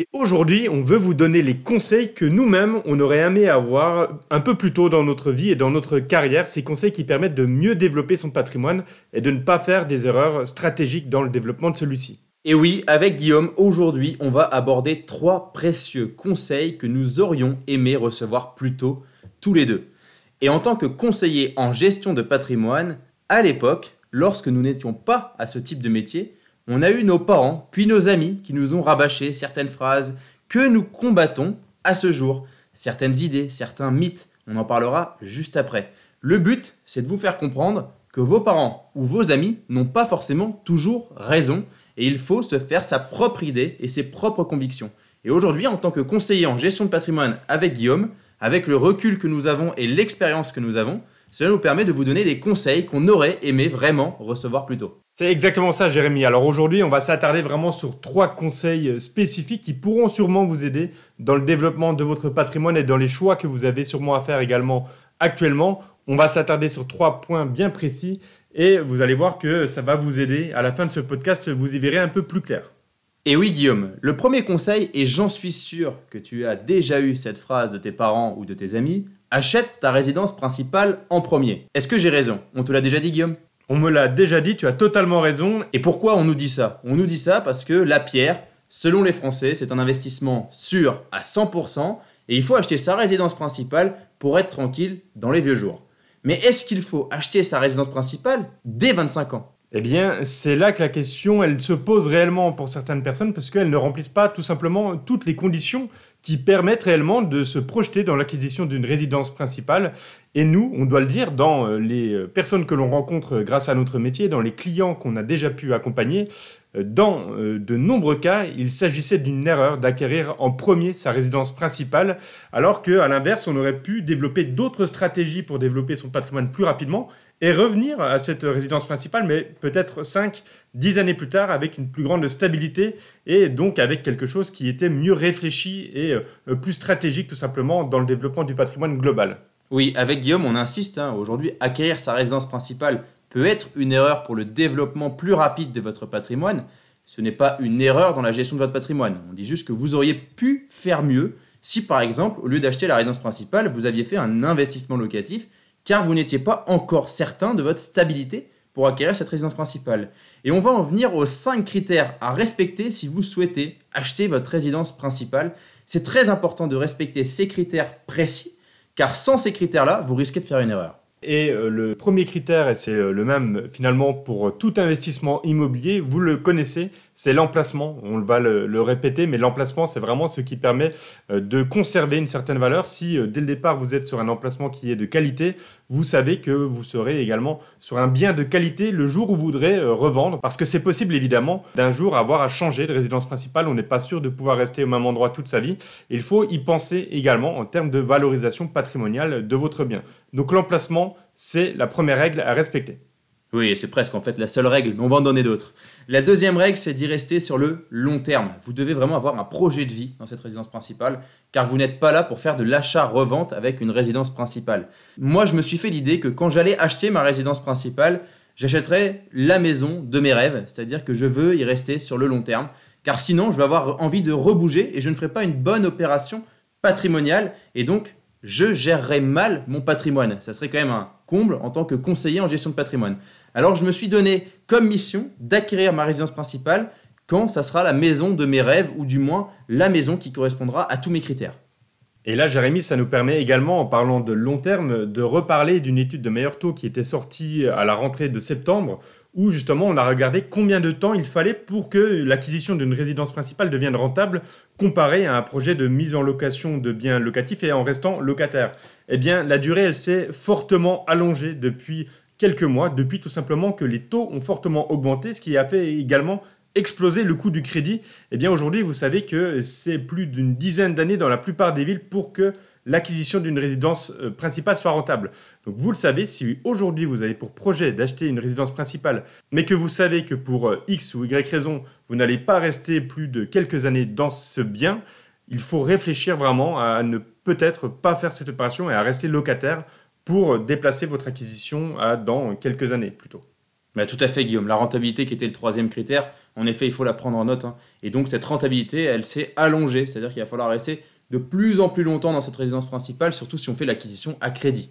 Et aujourd'hui, on veut vous donner les conseils que nous-mêmes, on aurait aimé avoir un peu plus tôt dans notre vie et dans notre carrière, ces conseils qui permettent de mieux développer son patrimoine et de ne pas faire des erreurs stratégiques dans le développement de celui-ci. Et oui, avec Guillaume, aujourd'hui, on va aborder trois précieux conseils que nous aurions aimé recevoir plus tôt, tous les deux. Et en tant que conseiller en gestion de patrimoine, à l'époque, lorsque nous n'étions pas à ce type de métier, on a eu nos parents, puis nos amis qui nous ont rabâché certaines phrases que nous combattons à ce jour, certaines idées, certains mythes, on en parlera juste après. Le but, c'est de vous faire comprendre que vos parents ou vos amis n'ont pas forcément toujours raison et il faut se faire sa propre idée et ses propres convictions. Et aujourd'hui, en tant que conseiller en gestion de patrimoine avec Guillaume, avec le recul que nous avons et l'expérience que nous avons, cela nous permet de vous donner des conseils qu'on aurait aimé vraiment recevoir plus tôt. C'est exactement ça, Jérémy. Alors aujourd'hui, on va s'attarder vraiment sur trois conseils spécifiques qui pourront sûrement vous aider dans le développement de votre patrimoine et dans les choix que vous avez sûrement à faire également actuellement. On va s'attarder sur trois points bien précis et vous allez voir que ça va vous aider. À la fin de ce podcast, vous y verrez un peu plus clair. Et oui, Guillaume, le premier conseil, et j'en suis sûr que tu as déjà eu cette phrase de tes parents ou de tes amis, achète ta résidence principale en premier. Est-ce que j'ai raison? On te l'a déjà dit, Guillaume? On me l'a déjà dit, tu as totalement raison. Et pourquoi on nous dit ça? On nous dit ça parce que la pierre, selon les Français, c'est un investissement sûr à 100% et il faut acheter sa résidence principale pour être tranquille dans les vieux jours. Mais est-ce qu'il faut acheter sa résidence principale dès 25 ans? Eh bien, c'est là que la question, elle se pose réellement pour certaines personnes parce qu'elles ne remplissent pas tout simplement toutes les conditions qui permettent réellement de se projeter dans l'acquisition d'une résidence principale. Et nous, on doit le dire, dans euh, les euh, personnes que l'on rencontre grâce à notre métier, dans les clients qu'on a déjà pu accompagner, euh, dans de nombreux cas, il s'agissait d'une erreur d'acquérir en premier sa résidence principale, alors qu'à l'inverse, on aurait pu développer d'autres stratégies pour développer son patrimoine plus rapidement et revenir à cette résidence principale, mais peut-être 5, 10 années plus tard, avec une plus grande stabilité et donc avec quelque chose qui était mieux réfléchi et euh, plus stratégique tout simplement dans le développement du patrimoine global. Oui, avec Guillaume, on insiste, hein, aujourd'hui, acquérir sa résidence principale peut être une erreur pour le développement plus rapide de votre patrimoine. Ce n'est pas une erreur dans la gestion de votre patrimoine. On dit juste que vous auriez pu faire mieux si, par exemple, au lieu d'acheter la résidence principale, vous aviez fait un investissement locatif car vous n'étiez pas encore certain de votre stabilité pour acquérir cette résidence principale. Et on va en venir aux 5 critères à respecter si vous souhaitez acheter votre résidence principale. C'est très important de respecter ces critères précis, car sans ces critères-là, vous risquez de faire une erreur. Et euh, le premier critère, et c'est euh, le même finalement pour tout investissement immobilier, vous le connaissez, c'est l'emplacement. On va le, répéter, mais l'emplacement, c'est vraiment ce qui permet euh, de conserver une certaine valeur. Si dès le départ, vous êtes sur un emplacement qui est de qualité, vous savez que vous serez également sur un bien de qualité le jour où vous voudrez revendre. Parce que c'est possible, évidemment, d'un jour avoir à changer de résidence principale. On n'est pas sûr de pouvoir rester au même endroit toute sa vie. Il faut y penser également en termes de valorisation patrimoniale de votre bien. Donc l'emplacement, c'est la première règle à respecter. Oui, c'est presque en fait la seule règle, mais on va en donner d'autres. La deuxième règle, c'est d'y rester sur le long terme. Vous devez vraiment avoir un projet de vie dans cette résidence principale, car vous n'êtes pas là pour faire de l'achat-revente avec une résidence principale. Moi, je me suis fait l'idée que quand j'allais acheter ma résidence principale, j'achèterais la maison de mes rêves, c'est-à-dire que je veux y rester sur le long terme, car sinon, je vais avoir envie de rebouger et je ne ferai pas une bonne opération patrimoniale, et donc je gérerais mal mon patrimoine. Ça serait quand même un comble en tant que conseiller en gestion de patrimoine. Alors je me suis donné comme mission d'acquérir ma résidence principale quand ça sera la maison de mes rêves, ou du moins la maison qui correspondra à tous mes critères. Et là, Jérémy, ça nous permet également, en parlant de long terme, de reparler d'une étude de meilleur taux qui était sortie à la rentrée de septembre, où justement on a regardé combien de temps il fallait pour que l'acquisition d'une résidence principale devienne rentable comparé à un projet de mise en location de biens locatifs et en restant locataire. Eh bien, la durée, elle s'est fortement allongée depuis quelques mois, depuis tout simplement que les taux ont fortement augmenté, ce qui a fait également exploser le coût du crédit. Eh bien, aujourd'hui, vous savez que c'est plus d'une dizaine d'années dans la plupart des villes pour que l'acquisition d'une résidence euh, principale soit rentable. Donc vous le savez, si aujourd'hui vous avez pour projet d'acheter une résidence principale, mais que vous savez que pour euh, X ou Y raison, vous n'allez pas rester plus de quelques années dans ce bien, il faut réfléchir vraiment à ne peut-être pas faire cette opération et à rester locataire pour déplacer votre acquisition à dans quelques années plutôt. Bah, tout à fait, Guillaume. La rentabilité qui était le troisième critère, en effet, il faut la prendre en note. Hein. Et donc, cette rentabilité, elle s'est allongée. C'est-à-dire qu'il va falloir rester de plus en plus longtemps dans cette résidence principale, surtout si on fait l'acquisition à crédit.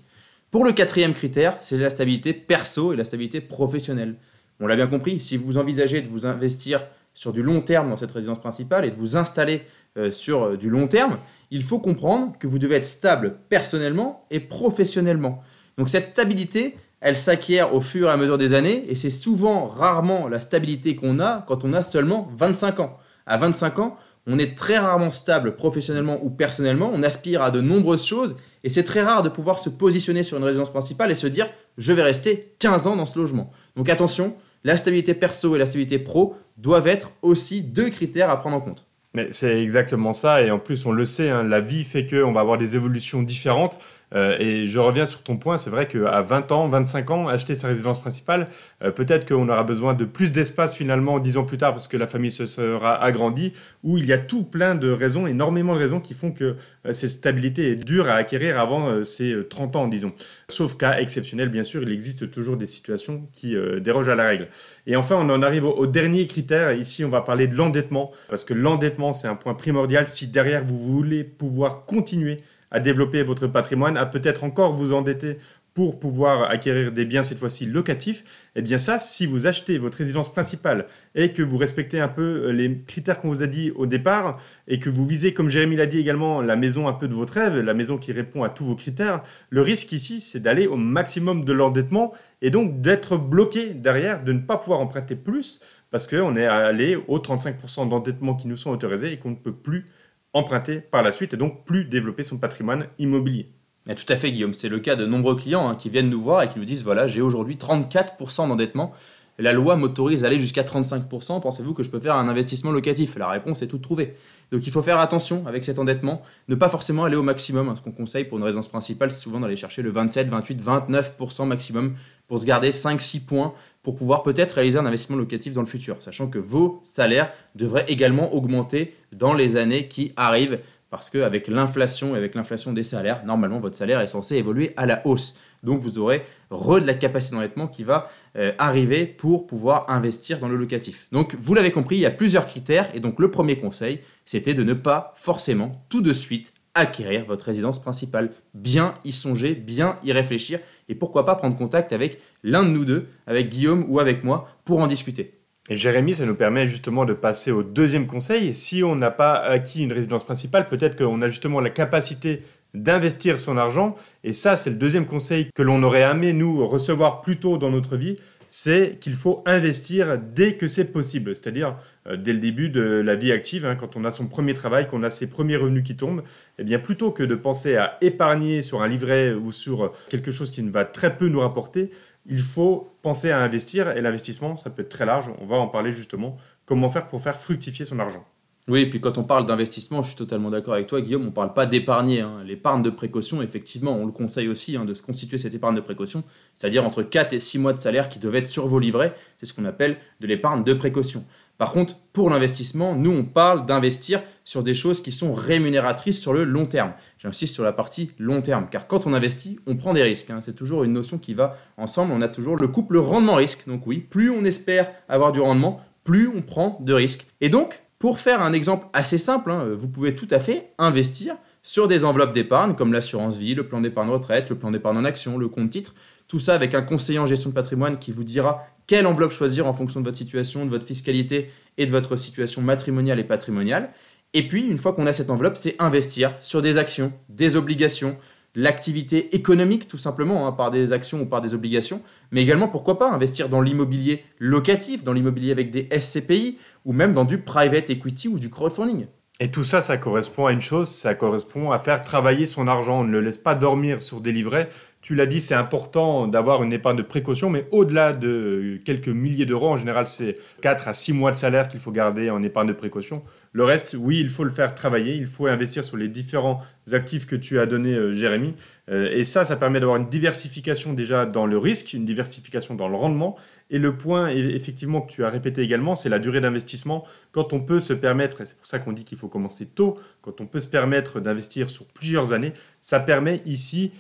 Pour le quatrième critère, c'est la stabilité perso et la stabilité professionnelle. On l'a bien compris, si vous envisagez de vous investir sur du long terme dans cette résidence principale et de vous installer euh, sur euh, du long terme, il faut comprendre que vous devez être stable personnellement et professionnellement. Donc cette stabilité, elle s'acquiert au fur et à mesure des années et c'est souvent rarement la stabilité qu'on a quand on a seulement 25 ans. À 25 ans, on est très rarement stable professionnellement ou personnellement, on aspire à de nombreuses choses et c'est très rare de pouvoir se positionner sur une résidence principale et se dire je vais rester 15 ans dans ce logement. Donc attention, la stabilité perso et la stabilité pro doivent être aussi deux critères à prendre en compte. Mais c'est exactement ça, et en plus on le sait, hein, la vie fait qu'on va avoir des évolutions différentes. Euh, et je reviens sur ton point, c'est vrai qu'à 20 ans, 25 ans, acheter sa résidence principale, euh, peut-être qu'on aura besoin de plus d'espace finalement 10 ans plus tard parce que la famille se sera agrandie, où il y a tout plein de raisons, énormément de raisons qui font que euh, cette stabilité est dure à acquérir avant ces 30 ans, disons. Sauf cas exceptionnel, bien sûr, il existe toujours des situations qui dérogent à la règle. Et enfin, on en arrive au dernier critère. Ici, on va parler de l'endettement, parce que l'endettement, c'est un point primordial si derrière vous voulez pouvoir continuer à développer votre patrimoine, à peut-être encore vous endetter pour pouvoir acquérir des biens cette fois-ci locatifs, eh bien ça, si vous achetez votre résidence principale et que vous respectez un peu euh, les critères qu'on vous a dit au départ et que vous visez, comme Jérémy l'a dit également, la maison un peu de votre rêve, la maison qui répond à tous vos critères, le risque ici, c'est d'aller au maximum de l'endettement et donc d'être bloqué derrière, de ne pas pouvoir emprunter plus parce qu'on est allé aux 35% d'endettement qui nous sont autorisés et qu'on ne peut plus emprunter par la suite et donc plus développer son patrimoine immobilier. tout à fait Guillaume, c'est le cas de nombreux clients hein, qui viennent nous voir et qui nous disent voilà j'ai aujourd'hui 34% d'endettement, la loi m'autorise à aller jusqu'à 35%, pensez-vous que je peux faire un investissement locatif? La réponse est toute trouvée. Donc il faut faire attention avec cet endettement, ne pas forcément aller au maximum. Hein. Ce qu'on conseille pour une résidence principale, c'est souvent d'aller chercher le 27, 28, 29% maximum pour se garder 5-6 points pour pouvoir peut-être réaliser un investissement locatif dans le futur, sachant que vos salaires devraient également augmenter dans les années qui arrivent, parce qu'avec l'inflation et avec l'inflation des salaires, normalement votre salaire est censé évoluer à la hausse. Donc vous aurez re de la capacité d'endettement qui va euh, arriver pour pouvoir investir dans le locatif. Donc vous l'avez compris, il y a plusieurs critères, et donc le premier conseil, c'était de ne pas forcément tout de suite acquérir votre résidence principale. Bien y songer, bien y réfléchir, et pourquoi pas prendre contact avec l'un de nous deux, avec Guillaume ou avec moi, pour en discuter. Et Jérémy, ça nous permet justement de passer au deuxième conseil. Si on n'a pas acquis une résidence principale, peut-être qu'on a justement la capacité d'investir son argent. Et ça, c'est le deuxième conseil que l'on aurait aimé nous recevoir plus tôt dans notre vie, c'est qu'il faut investir dès que c'est possible. C'est-à-dire dès le début de la vie active, hein, quand on a son premier travail, qu'on a ses premiers revenus qui tombent, eh bien plutôt que de penser à épargner sur un livret ou sur quelque chose qui ne va très peu nous rapporter, il faut penser à investir et l'investissement, ça peut être très large. On va en parler justement. Comment faire pour faire fructifier son argent oui, et puis quand on parle d'investissement, je suis totalement d'accord avec toi, Guillaume, on ne parle pas d'épargner. Hein. L'épargne de précaution, effectivement, on le conseille aussi hein, de se constituer cette épargne de précaution, c'est-à-dire entre 4 et 6 mois de salaire qui doivent être sur vos livrets. C'est ce qu'on appelle de l'épargne de précaution. Par contre, pour l'investissement, nous, on parle d'investir sur des choses qui sont rémunératrices sur le long terme. J'insiste sur la partie long terme, car quand on investit, on prend des risques. Hein. C'est toujours une notion qui va ensemble. On a toujours le couple rendement-risque. Donc oui, plus on espère avoir du rendement, plus on prend de risques. Et donc, pour faire un exemple assez simple, hein, vous pouvez tout à fait investir sur des enveloppes d'épargne comme l'assurance vie, le plan d'épargne retraite, le plan d'épargne en action, le compte titre. Tout ça avec un conseiller en gestion de patrimoine qui vous dira quelle enveloppe choisir en fonction de votre situation, de votre fiscalité et de votre situation matrimoniale et patrimoniale. Et puis, une fois qu'on a cette enveloppe, c'est investir sur des actions, des obligations, l'activité économique tout simplement, hein, par des actions ou par des obligations, mais également pourquoi pas investir dans l'immobilier locatif, dans l'immobilier avec des SCPI, ou même dans du private equity ou du crowdfunding. Et tout ça, ça correspond à une chose, ça correspond à faire travailler son argent. On ne le laisse pas dormir sur des livrets. Tu l'as dit, c'est important d'avoir une épargne de précaution, mais au-delà de quelques milliers d'euros, en général, c'est 4 à 6 mois de salaire qu'il faut garder en épargne de précaution. Le reste, oui, il faut le faire travailler, il faut investir sur les différents actifs que tu as donnés, euh, Jérémy. Euh, et ça, ça permet d'avoir une diversification déjà dans le risque, une diversification dans le rendement. Et le point, effectivement, que tu as répété également, c'est la durée d'investissement. Quand on peut se permettre, et c'est pour ça qu'on dit qu'il faut commencer tôt, quand on peut se permettre d'investir sur plusieurs années, ça permet ici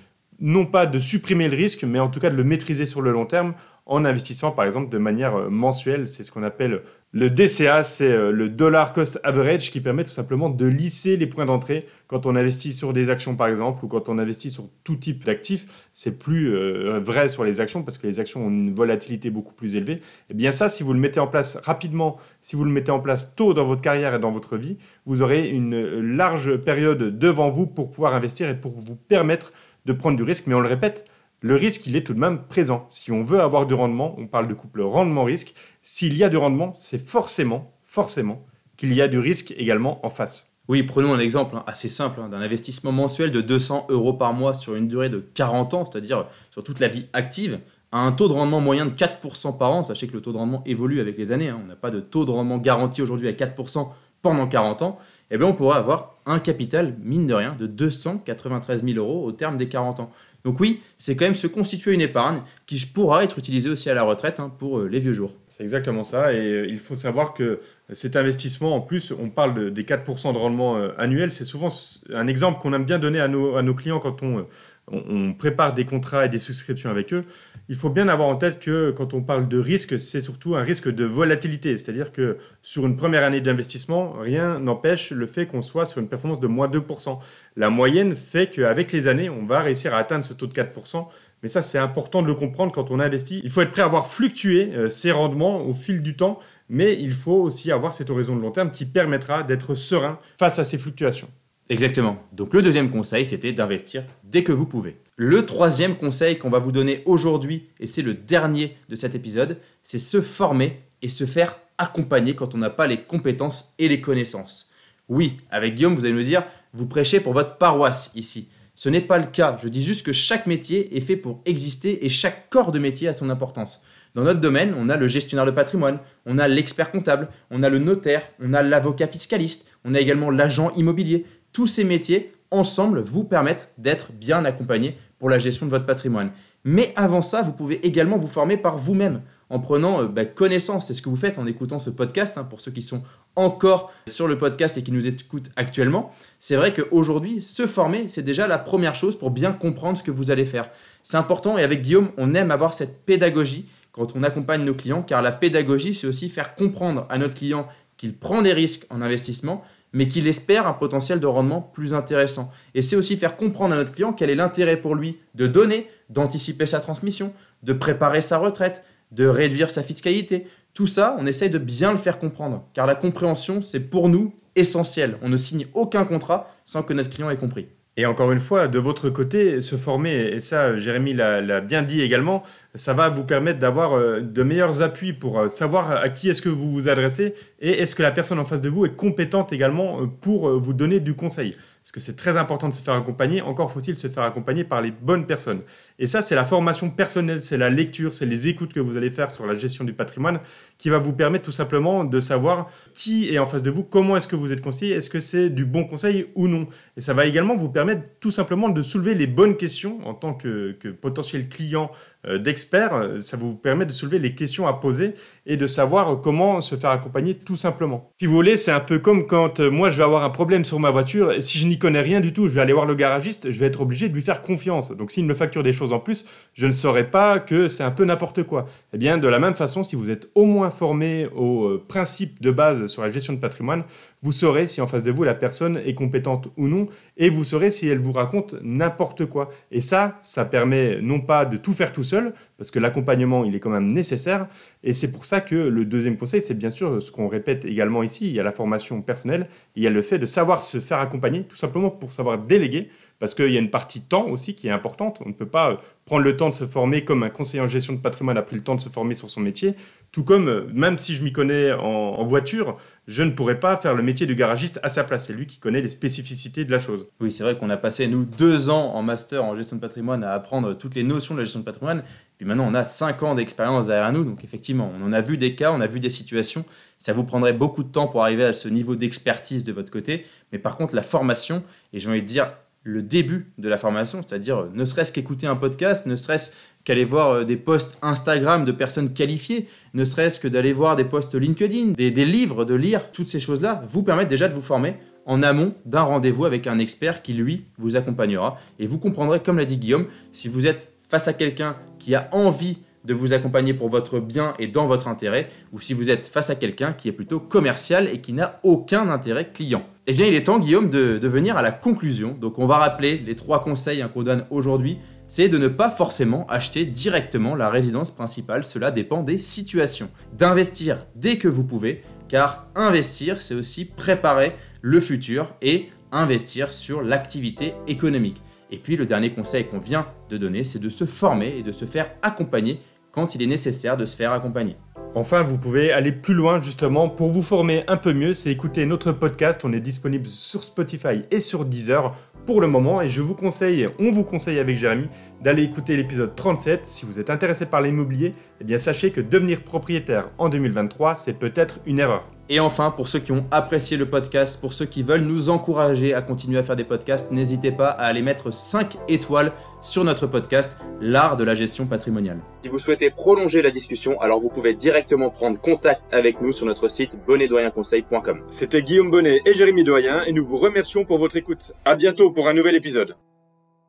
non pas de supprimer le risque, mais en tout cas de le maîtriser sur le long terme en investissant par exemple de manière euh, mensuelle. C'est ce qu'on appelle le DCA, c'est euh, le dollar cost average qui permet tout simplement de lisser les points d'entrée quand on investit sur des actions par exemple ou quand on investit sur tout type d'actifs. C'est plus euh, vrai sur les actions parce que les actions ont une volatilité beaucoup plus élevée. Et eh bien ça, si vous le mettez en place rapidement, si vous le mettez en place tôt dans votre carrière et dans votre vie, vous aurez une large période devant vous pour pouvoir investir et pour vous permettre de prendre du risque. Mais on le répète, le risque, il est tout de même présent. Si on veut avoir du rendement, on parle de couple rendement-risque. S'il y a du rendement, c'est forcément, forcément, qu'il y a du risque également en face. Oui, prenons un exemple hein, assez simple hein, d'un investissement mensuel de 200 euros par mois sur une durée de 40 ans, c'est-à-dire sur toute la vie active, à un taux de rendement moyen de 4% par an. Sachez que le taux de rendement évolue avec les années. Hein. On n'a pas de taux de rendement garanti aujourd'hui à 4% pendant 40 ans. Eh bien, on pourra avoir un capital, mine de rien, de 293 000 euros au terme des 40 ans. Donc oui, c'est quand même se constituer une épargne qui pourra être utilisée aussi à la retraite hein, pour euh, les vieux jours. C'est exactement ça. Et euh, il faut savoir que cet investissement, en plus, on parle des 4% de rendement euh, annuel. C'est souvent un exemple qu'on aime bien donner à nos clients quand on on, prépare des contrats et des souscriptions avec eux, il faut bien avoir en tête que quand on parle de risque, c'est surtout un risque de volatilité. C'est-à-dire que sur une première année d'investissement, rien n'empêche le fait qu'on soit sur une performance de moins 2%. La moyenne fait qu'avec les années, on va réussir à atteindre ce taux de 4%. Mais ça, c'est important de le comprendre quand on investit. Il faut être prêt à voir fluctuer euh, ses rendements au fil du temps, mais il faut aussi avoir cette horizon de long terme qui permettra d'être serein face à ces fluctuations. Exactement. Donc le deuxième conseil, c'était d'investir dès que vous pouvez. Le troisième conseil qu'on va vous donner aujourd'hui, et c'est le dernier de cet épisode, c'est se former et se faire accompagner quand on n'a pas les compétences et les connaissances. Oui, avec Guillaume, vous allez me dire, vous prêchez pour votre paroisse ici. Ce n'est pas le cas. Je dis juste que chaque métier est fait pour exister et chaque corps de métier a son importance. Dans notre domaine, on a le gestionnaire de patrimoine, on a l'expert comptable, on a le notaire, on a l'avocat fiscaliste, on a également l'agent immobilier tous ces métiers ensemble vous permettent d'être bien accompagné pour la gestion de votre patrimoine. Mais avant ça, vous pouvez également vous former par vous-même en prenant euh, bah, connaissance. C'est ce que vous faites en écoutant ce podcast. Hein, pour ceux qui sont encore sur le podcast et qui nous écoutent actuellement, c'est vrai qu'aujourd'hui, se former, c'est déjà la première chose pour bien comprendre ce que vous allez faire. C'est important et avec Guillaume, on aime avoir cette pédagogie quand on accompagne nos clients, car la pédagogie, c'est aussi faire comprendre à notre client qu'il prend des risques en investissement, mais qu'il espère un potentiel de rendement plus intéressant. Et c'est aussi faire comprendre à notre client quel est l'intérêt pour lui de donner, d'anticiper sa transmission, de préparer sa retraite, de réduire sa fiscalité. Tout ça, on essaye de bien le faire comprendre, car la compréhension, c'est pour nous essentiel. On ne signe aucun contrat sans que notre client ait compris. Et encore une fois, de votre côté, se former, et ça, Jérémy l'a bien dit également, ça va vous permettre d'avoir euh, de meilleurs appuis pour euh, savoir à qui est-ce que vous vous adressez et est-ce que la personne en face de vous est compétente également euh, pour vous donner du conseil. Parce que c'est très important de se faire accompagner, encore faut-il se faire accompagner par les bonnes personnes. Et ça, c'est la formation personnelle, c'est la lecture, c'est les écoutes que vous allez faire sur la gestion du patrimoine qui va vous permettre tout simplement de savoir qui est en face de vous, comment est-ce que vous êtes conseillé, est-ce que c'est du bon conseil ou non. Et ça va également vous permettre tout simplement de soulever les bonnes questions en tant que, potentiel client euh, d'experts, ça vous permet de soulever les questions à poser et de savoir comment se faire accompagner tout simplement. Si vous voulez, c'est un peu comme quand euh, moi je vais avoir un problème sur ma voiture et si je n'y connais rien du tout, je vais aller voir le garagiste, je vais être obligé de lui faire confiance. Donc s'il me facture des choses en plus, je ne saurais pas que c'est un peu n'importe quoi. Eh bien, de la même façon, si vous êtes au moins formé aux euh, principes de base sur la gestion de patrimoine, vous saurez si en face de vous la personne est compétente ou non, et vous saurez si elle vous raconte n'importe quoi. Et ça, ça permet non pas de tout faire tout seul, parce que l'accompagnement, il est quand même nécessaire, et c'est pour ça que le deuxième conseil, c'est bien sûr ce qu'on répète également ici, il y a la formation personnelle, il y a le fait de savoir se faire accompagner, tout simplement pour savoir déléguer, parce qu'il y a une partie temps aussi qui est importante. On ne peut pas euh, prendre le temps de se former comme un conseiller en gestion de patrimoine a pris le temps de se former sur son métier. Tout comme, euh, même si je m'y connais en, voiture, je ne pourrais pas faire le métier de garagiste à sa place. C'est lui qui connaît les spécificités de la chose. Oui, c'est vrai qu'on a passé, nous, deux ans en master en gestion de patrimoine à apprendre toutes les notions de la gestion de patrimoine. Puis maintenant, on a cinq ans d'expérience derrière nous. Donc, effectivement, on en a vu des cas, on a vu des situations. Ça vous prendrait beaucoup de temps pour arriver à ce niveau d'expertise de votre côté. Mais par contre, la formation, et j'ai envie de dire, le début de la formation, c'est-à-dire ne serait-ce qu'écouter un podcast, ne serait-ce qu'aller voir euh, des posts Instagram de personnes qualifiées, ne serait-ce que d'aller voir des posts LinkedIn, des, livres, de lire, toutes ces choses-là vous permettent déjà de vous former en amont d'un rendez-vous avec un expert qui, lui, vous accompagnera. Et vous comprendrez, comme l'a dit Guillaume, si vous êtes face à quelqu'un qui a envie de vous accompagner pour votre bien et dans votre intérêt, ou si vous êtes face à quelqu'un qui est plutôt commercial et qui n'a aucun intérêt client. Eh bien, il est temps, Guillaume, de, venir à la conclusion. Donc, on va rappeler les trois conseils qu'on donne aujourd'hui. C'est de ne pas forcément acheter directement la résidence principale, cela dépend des situations. D'investir dès que vous pouvez, car investir, c'est aussi préparer le futur et investir sur l'activité économique. Et puis le dernier conseil qu'on vient de donner, c'est de se former et de se faire accompagner quand il est nécessaire de se faire accompagner. Enfin, vous pouvez aller plus loin justement pour vous former un peu mieux, c'est écouter notre podcast. On est disponible sur Spotify et sur Deezer pour le moment et je vous conseille, on vous conseille avec Jérémy d'aller écouter l'épisode 37. Si vous êtes intéressé par l'immobilier, eh bien sachez que devenir propriétaire en 2023, c'est peut-être une erreur. Et enfin, pour ceux qui ont apprécié le podcast, pour ceux qui veulent nous encourager à continuer à faire des podcasts, n'hésitez pas à aller mettre 5 étoiles sur notre podcast, L'art de la gestion patrimoniale. Si vous souhaitez prolonger la discussion, alors vous pouvez directement prendre contact avec nous sur notre site bonnetdoyenconseil.com. C'était Guillaume Bonnet et Jérémy Doyen et nous vous remercions pour votre écoute. À bientôt pour un nouvel épisode.